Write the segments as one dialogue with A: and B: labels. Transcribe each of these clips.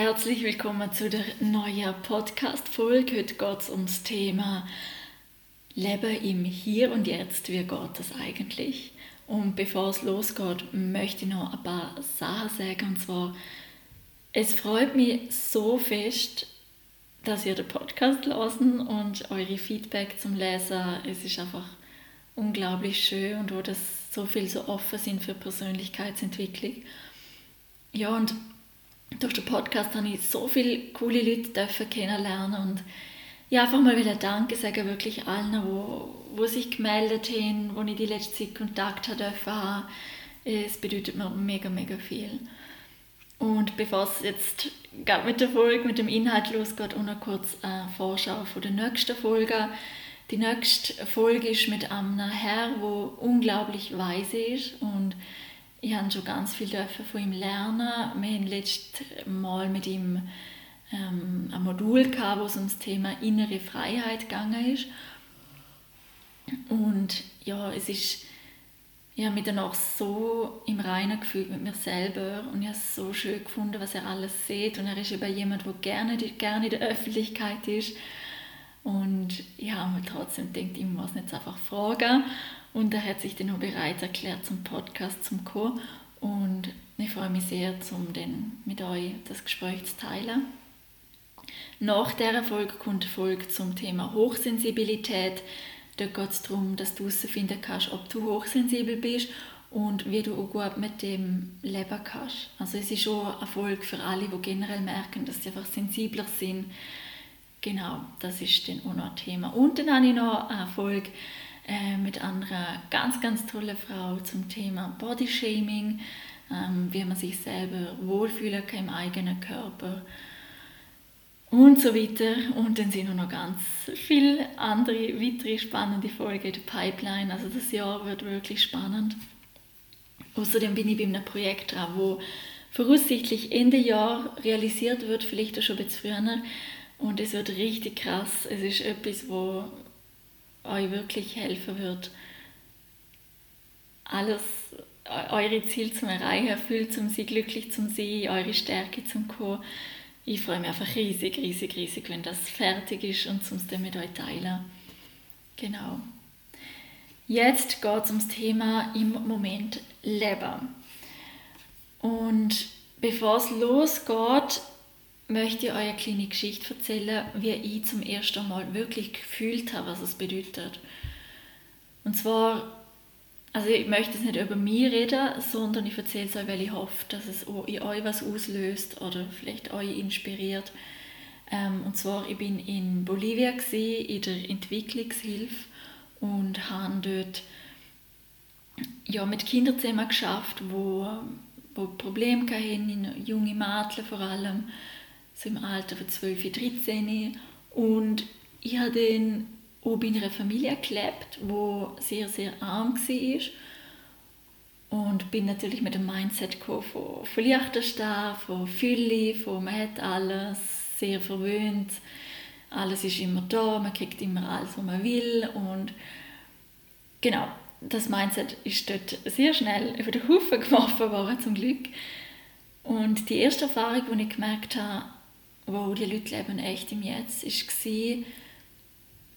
A: Herzlich willkommen zu der neuen Podcast-Folge. Heute geht es ums Thema Leben im Hier und Jetzt. Wie geht das eigentlich? Und bevor es losgeht, möchte ich noch ein paar Sachen sagen. Und zwar, es freut mich so fest, dass ihr den Podcast losen und eure Feedback zum Lesen. Es ist einfach unglaublich schön und wo das so viel so offen sind für Persönlichkeitsentwicklung. Ja, und durch den Podcast habe ich so viele coole Leute dürfen kennenlernen und ja, einfach mal wieder Danke sagen wirklich allen, wo, wo sich gemeldet haben, wo ich die letzte Zeit Kontakt haben dürfen Es bedeutet mir mega, mega viel. Und bevor es jetzt mit der Folge, mit dem Inhalt losgeht, auch noch kurz eine Vorschau von der nächsten Folge. Die nächste Folge ist mit einem Herr, der unglaublich weise ist und ich habe schon ganz viel von ihm lernen. Wir haben letztes Mal mit ihm ähm, ein Modul gehabt, wo es um das Thema innere Freiheit gegangen ist. Und ja, es ist, ich habe mich danach so im Reinen gefühlt mit mir selber und ich habe es so schön gefunden, was er alles sieht. Und er ist eben jemand, der gerne, gerne in der Öffentlichkeit ist. Und trotzdem gedacht, ich ihn jetzt einfach fragen. Und er hat sich dann auch bereit erklärt, zum Podcast zu kommen. Und ich freue mich sehr, um dann mit euch das Gespräch zu teilen. Nach dieser Folge kommt die Folge zum Thema Hochsensibilität. Dort geht es darum, dass du herausfinden kannst, ob du hochsensibel bist und wie du auch gut mit dem leben kannst. Also es ist schon eine Folge für alle, die generell merken, dass sie einfach sensibler sind. Genau, das ist dann auch noch ein Thema. Und dann habe ich noch eine Folge äh, mit einer ganz, ganz tollen Frau zum Thema Bodyshaming, ähm, wie man sich selber wohlfühlen kann im eigenen Körper und so weiter. Und dann sind noch ganz viele andere, weitere spannende Folgen in der Pipeline. Also das Jahr wird wirklich spannend. Außerdem bin ich bei einem Projekt dran, wo voraussichtlich Ende Jahr realisiert wird, vielleicht auch schon ein bisschen früher. Und es wird richtig krass. Es ist etwas, wo euch wirklich helfen wird, alles, eure Ziele zu erreichen, erfüllt zum Sie, glücklich zum Sie, eure Stärke zum Co. Ich freue mich einfach riesig, riesig, riesig, wenn das fertig ist und zum dann mit euch teilen. Genau. Jetzt geht es ums Thema im Moment Leben. Und bevor es losgeht, möchte ich euch eine kleine Geschichte erzählen, wie ich zum ersten Mal wirklich gefühlt habe, was es bedeutet. Und zwar, also ich möchte jetzt nicht über mich reden, sondern ich erzähle es euch, weil ich hoffe, dass es in euch was auslöst oder vielleicht euch inspiriert. Ähm, und zwar, ich bin in Bolivia gewesen, in der Entwicklungshilfe und habe dort ja, mit Kindern zusammen geschafft, wo, wo Probleme hatten, junge Mädchen vor allem, so im Alter von 12, 13 und ich habe dann auch bei einer Familie gelebt, wo sehr, sehr arm war. Und bin natürlich mit dem Mindset von, von von Fülle, von man hat alles, sehr verwöhnt, alles ist immer da, man kriegt immer alles, was man will. Und genau, das Mindset ist dort sehr schnell über den Haufen geworfen worden, zum Glück. Und die erste Erfahrung, die ich gemerkt habe, wo die Leute leben echt im Jetzt, war,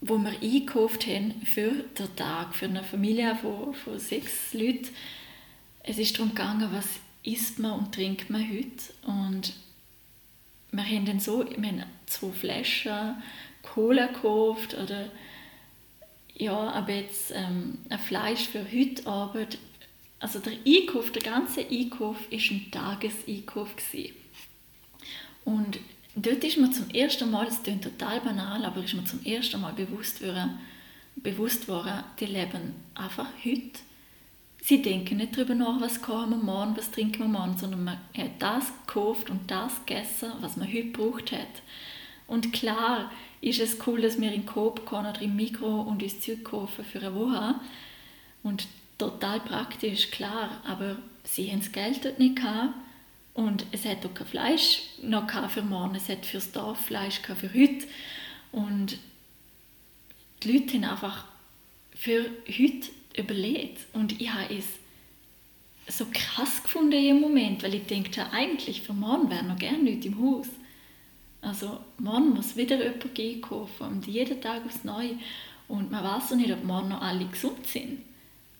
A: wo wir eingekauft haben für den Tag, für eine Familie von, von sechs Leuten. Es ist darum gegangen, was isst man und trinkt man heute. Und wir haben dann so, wir haben zwei Flaschen Cola gekauft oder ja, aber jetzt ähm, ein Fleisch für heute Abend. Also der Einkauf, der ganze Einkauf war ein Tageseinkauf. Und dort ist mir zum ersten Mal, es klingt total banal, aber ist mir zum ersten Mal bewusst worden, bewusst worden die leben einfach heute sie denken nicht darüber nach, was kochen wir morgen, was trinken wir morgen, sondern man hat das gekauft und das gegessen, was man heute gebraucht hat. Und klar ist es cool, dass wir in Coop gehen oder im Mikro und uns Zeug kaufen für eine Woche. Und total praktisch, klar, aber sie haben das Geld dort nicht gehabt und es hat auch kein Fleisch noch für morgen, es hat fürs Dorf Fleisch für heute und die Leute haben einfach für heute überlegt und ich habe es so krass gefunden im Moment, weil ich denke, eigentlich für morgen wäre noch gerne Leute im Haus. Also morgen muss wieder jemand gehen kaufen und jeden Tag aufs Neue und man weiß auch nicht, ob morgen noch alle gesund sind.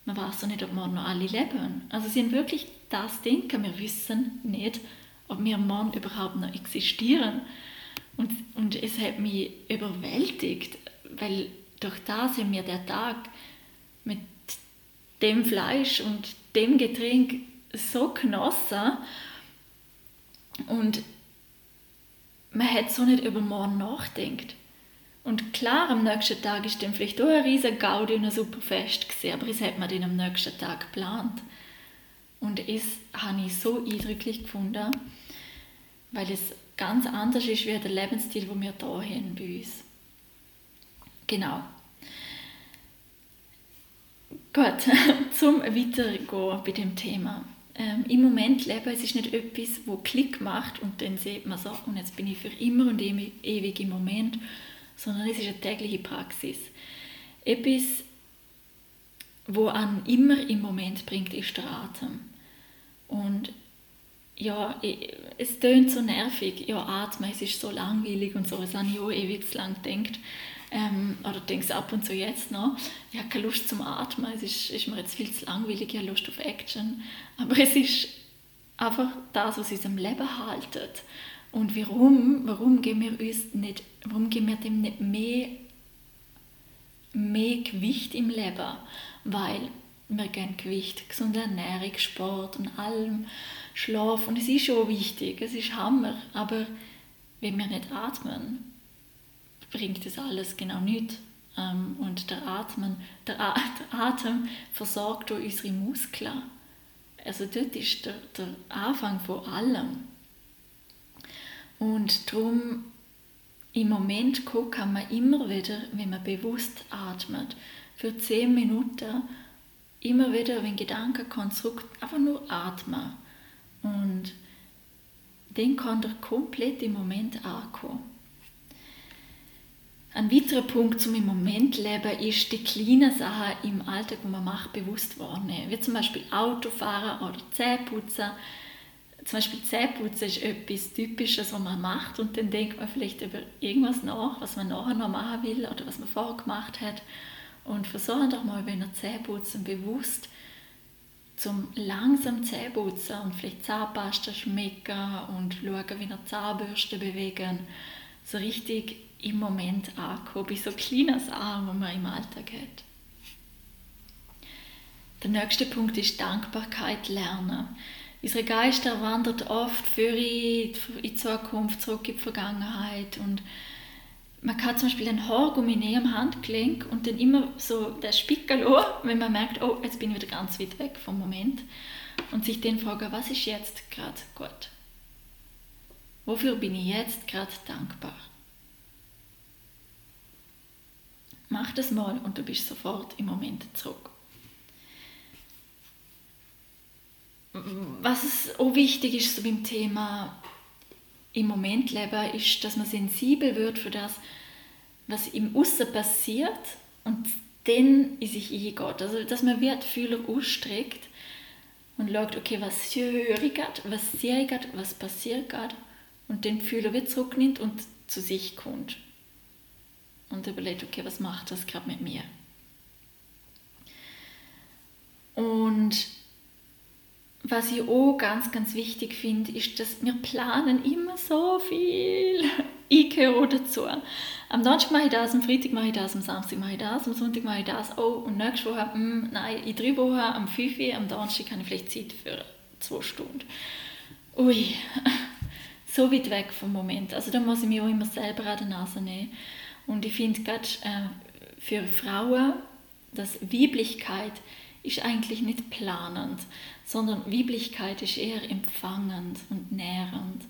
A: Man weiß auch nicht, ob morgen noch alle leben. Also sie haben wirklich das Denken, wir wissen nicht, ob wir morgen überhaupt noch existieren. Und, und es hat mich überwältigt, weil durch das haben wir den Tag mit dem Fleisch und dem Getränk so genossen und man hat so nicht über morgen nachdenkt. Und klar, am nächsten Tag ist dann vielleicht auch ein riesen Gaudi und ein super Fest gewesen, aber es hat man dann am nächsten Tag geplant. Es habe ich so eindrücklich gefunden, weil es ganz anders ist wie der Lebensstil, den wir hier haben bei uns. Genau. Gut, zum Weitergehen bei dem Thema. Ähm, Im Moment leben, es ist nicht etwas, wo Klick macht und dann sieht man so, und jetzt bin ich für immer und ewig im Moment, sondern es ist eine tägliche Praxis. Etwas, wo an immer im Moment bringt, ist der Atem. Und ja, es tönt so nervig, ja, atmen, es ist so langweilig und so, das habe ich auch ewig lang gedacht. Ähm, oder denkst ab und zu jetzt noch, ich habe keine Lust zum Atmen, es ist, ist mir jetzt viel zu langweilig, ich habe Lust auf Action. Aber es ist einfach das, was uns am Leben haltet. Und warum, warum geben wir uns nicht, warum geben wir dem nicht mehr, mehr Gewicht im Leben? Weil wir geben Gewicht, gesunde Ernährung, Sport und allem, Schlaf. Und es ist schon wichtig, es ist Hammer. Aber wenn wir nicht atmen, bringt das alles genau nichts. Ähm, und der, Atmen, der Atem versorgt auch unsere Muskeln. Also dort ist der, der Anfang von allem. Und darum im Moment kann man immer wieder, wenn man bewusst atmet, für 10 Minuten immer wieder, wenn Gedanken kommen, zurück, einfach nur atmen. Und dann kann der komplett im Moment ankommen. Ein weiterer Punkt zum im Moment leben ist die kleinen Sachen im Alltag, die man macht, bewusst wahrnehmen. Wie zum Beispiel Autofahren oder Zähneputzen. Zum Beispiel Zähneputzen ist etwas Typisches, was man macht und dann denkt man vielleicht über irgendwas nach, was man nachher noch machen will oder was man vorher gemacht hat. Und versuchen doch mal, wenn ihr Zähneputzen bewusst zum langsam Zähneputzen und vielleicht Zahnpasta schmecken und schauen, wie ihr Zahnbürste bewegen. So richtig im Moment ankommen, bei so kleinen Sachen, die man im Alltag hat. Der nächste Punkt ist Dankbarkeit lernen. Unsere Geister wandert oft für in die Zukunft, zurück in die Vergangenheit und man kann zum Beispiel ein Haargummi am Handgelenk und dann immer so der Spickel wenn man merkt, oh, jetzt bin ich wieder ganz weit weg vom Moment und sich dann fragen, was ist jetzt gerade gut? Wofür bin ich jetzt gerade dankbar? Mach das mal und du bist sofort im Moment zurück. Was auch wichtig ist so beim Thema im Moment leben, ist, dass man sensibel wird für das, was im Aussen passiert und dann in sich eingeht. Also, dass man wird Fühler ausstreckt und schaut, okay, was höre ich gerade, was sehe ich gerade, was passiert gerade und den Fühler wieder zurücknimmt und zu sich kommt und überlegt, okay, was macht das gerade mit mir? Und was ich auch ganz, ganz wichtig finde, ist, dass wir planen immer so viel. Ich gehöre dazu. Am Donnerstag mache ich das, am Freitag mache ich das, am Samstag mache ich das, am Sonntag mache ich das. Oh, und nächste Woche, mh, hm, nein, in drei Wochen, am 5 Uhr, am Donnerstag habe ich vielleicht Zeit für zwei Stunden. Ui, so weit weg vom Moment. Also da muss ich mich auch immer selber an die Nase nehmen. Und ich finde gerade äh, für Frauen, dass Weiblichkeit ist eigentlich nicht planend, sondern Weiblichkeit ist eher empfangend und nährend.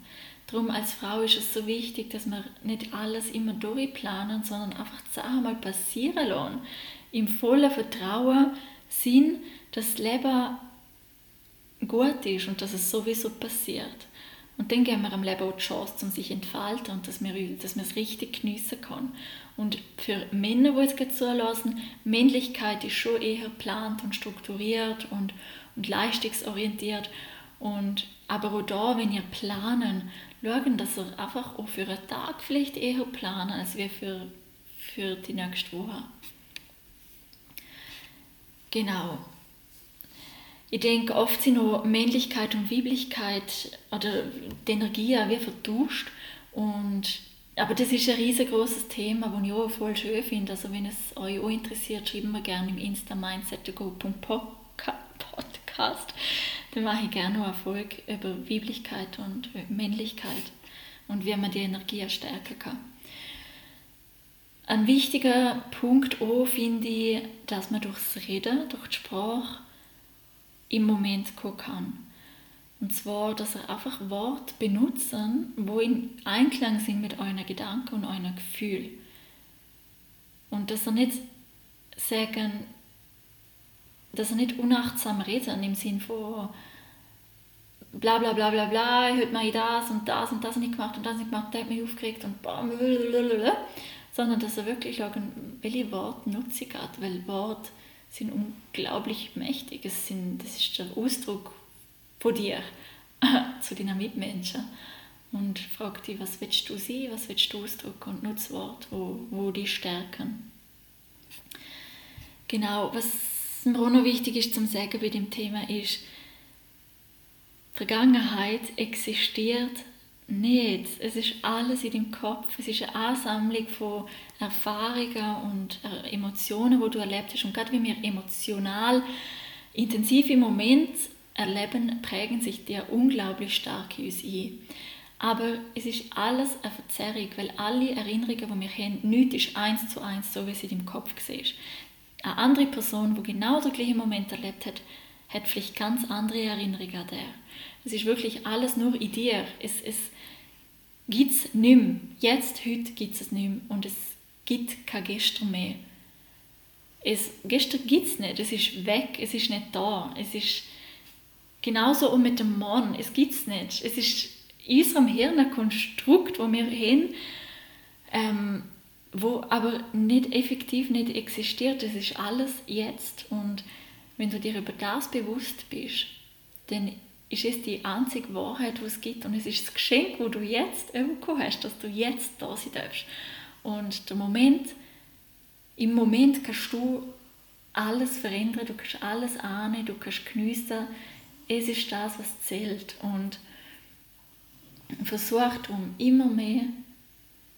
A: Darum als Frau ist es so wichtig, dass wir nicht alles immer durchplanen, sondern einfach Sachen mal passieren lassen. Im vollen Vertrauen sind, dass das Leben gut ist und dass es sowieso passiert. Und dann geben wir am Leben auch die Chance, um sich zu entfalten und dass wir, dass wir es richtig geniessen können. Und für Männer, die es zulassen, Männlichkeit ist schon eher geplant und strukturiert und, und leistungsorientiert. Und, aber auch da, wenn ihr planen, schauen, dass ihr einfach auch für einen Tag vielleicht eher planen, als wir für, für die nächste Woche. Genau. Ich denke, oft sind auch Männlichkeit und Weiblichkeit oder die Energie auch wie vertauscht. Und, aber das ist ein riesengroßes Thema, das ich auch voll schön finde. Also wenn es euch auch interessiert, schreibt mir gerne im Insta mindsettogo.podcast. Dann mache ich gerne noch Erfolg über Weiblichkeit und Männlichkeit und wie man die Energie stärken kann. Ein wichtiger Punkt auch finde ich, dass man durchs Reden, durch die Sprache im Moment kann. Und zwar, dass er einfach Worte benutzen, wo in Einklang sind mit euren Gedanken und euren Gefühl. Und dass er nicht sagen, dass er nicht unachtsam reden im Sinn von bla bla bla bla bla, heute ich das und das und das nicht gemacht und das nicht gemacht, der hat mich aufgeregt und bam, sondern dass er wirklich schauen, welche Worte nutze ich gerade, weil Worte sind unglaublich mächtig. Es sind, das ist der Ausdruck von dir zu deinen Mitmenschen. Und frag dich, was willst du sein, was willst du ausdrücken und nutze Worte, wo, wo die stärken. Genau, was mir auch noch wichtig ist zum Sagen bei dem Thema ist, Vergangenheit existiert nicht. Es ist alles in deinem Kopf. Es ist eine Ansammlung von Erfahrungen und Emotionen, die du erlebt hast. Und gerade wenn wir emotional intensive Momente erleben, prägen sich die unglaublich stark in uns ein. Aber es ist alles eine Verzerrung, weil alle Erinnerungen, die wir haben, nichts ist eins zu eins, so wie sie deinem Kopf siehst. Eine andere Person, die genau den gleichen Moment erlebt hat, hat vielleicht ganz andere Erinnerungen an der. Es ist wirklich alles nur in dir. Es, es gibt es nicht mehr. Jetzt, heute gibt es es nicht mehr. Und es gibt kein Gestern mehr. Es, gestern gibt es nicht. Es ist weg. Es ist nicht da. Es ist genauso auch mit dem Morgen. Es gibt es nicht. Es ist in unserem Hirn ein Konstrukt, wo wir haben, ähm, wo aber nicht effektiv nicht existiert. Es ist alles jetzt. Und wenn du dir über das bewusst bist, dann ist es die einzige Wahrheit, die es gibt. Und es ist das Geschenk, das du jetzt bekommen hast, dass du jetzt da sein darfst. Und der Moment, im Moment kannst du alles verändern, du kannst alles ahnen, du kannst geniessen. Es ist das, was zählt. Und versuch darum immer mehr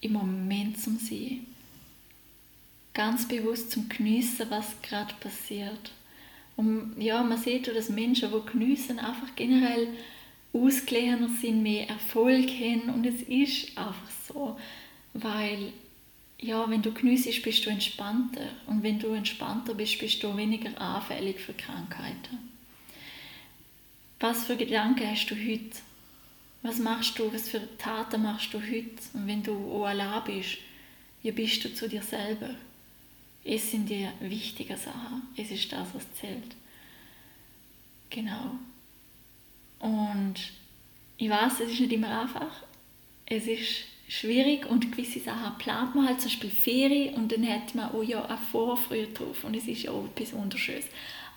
A: im Moment zu sein. Ganz bewusst zum Geniessen, was gerade passiert. Und ja, man sieht dass Menschen, die geniessen, einfach generell ausgeglichener sind, mehr Erfolg haben und es ist einfach so, weil ja, wenn du geniessest, bist du entspannter und wenn du entspannter bist, bist du weniger anfällig für Krankheiten. Was für Gedanken hast du heute? Was machst du, was für Taten machst du heute? Und wenn du auch allein bist, wie bist du zu dir selber? Es sind die wichtigen Sachen. Es ist das, was zählt. Genau. Und ich weiß, es ist nicht immer einfach. Es ist schwierig und gewisse Sachen plant man halt, zum Beispiel Ferien und dann hat man auch ja eine Vorfreude drauf und es ist ja auch etwas Wunderschönes.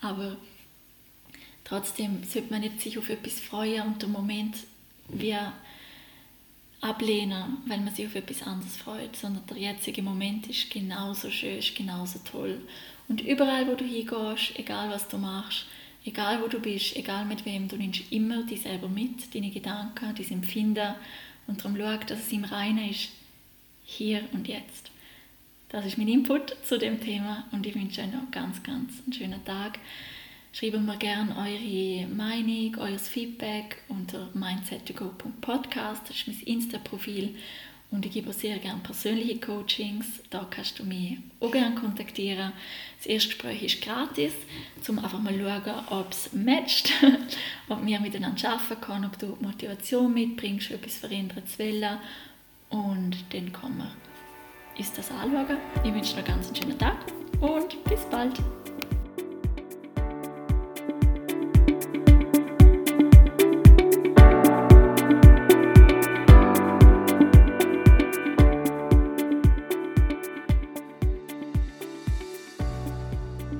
A: Aber trotzdem sollte man nicht sich auf etwas freuen und den Moment wie ablehnen, weil man sich auf etwas anderes freut, sondern der jetzige Moment ist genauso schön, ist genauso toll. Und überall, wo du hingehst, egal was du machst, egal wo du bist, egal mit wem, du nimmst immer dich selber mit, deine Gedanken, dein Empfinden und darum schau, dass es im Reinen ist, hier und jetzt. Das ist mein Input zu dem Thema und ich wünsche euch noch ganz, ganz einen schönen Tag. Schreibt mir gerne eure Meinung, euer Feedback unter mindset2go.podcast, das ist mein Insta-Profil. Und ich gebe auch sehr gerne persönliche Coachings. Da kannst du mich auch gerne kontaktieren. Das erste Gespräch ist gratis, um einfach mal zu schauen, ob es matcht, ob wir miteinander arbeiten können, ob du Motivation mitbringst, etwas verändern zu wollen. Und dann kann man uns das anschauen. Ich wünsche dir einen ganz schönen Tag und bis bald.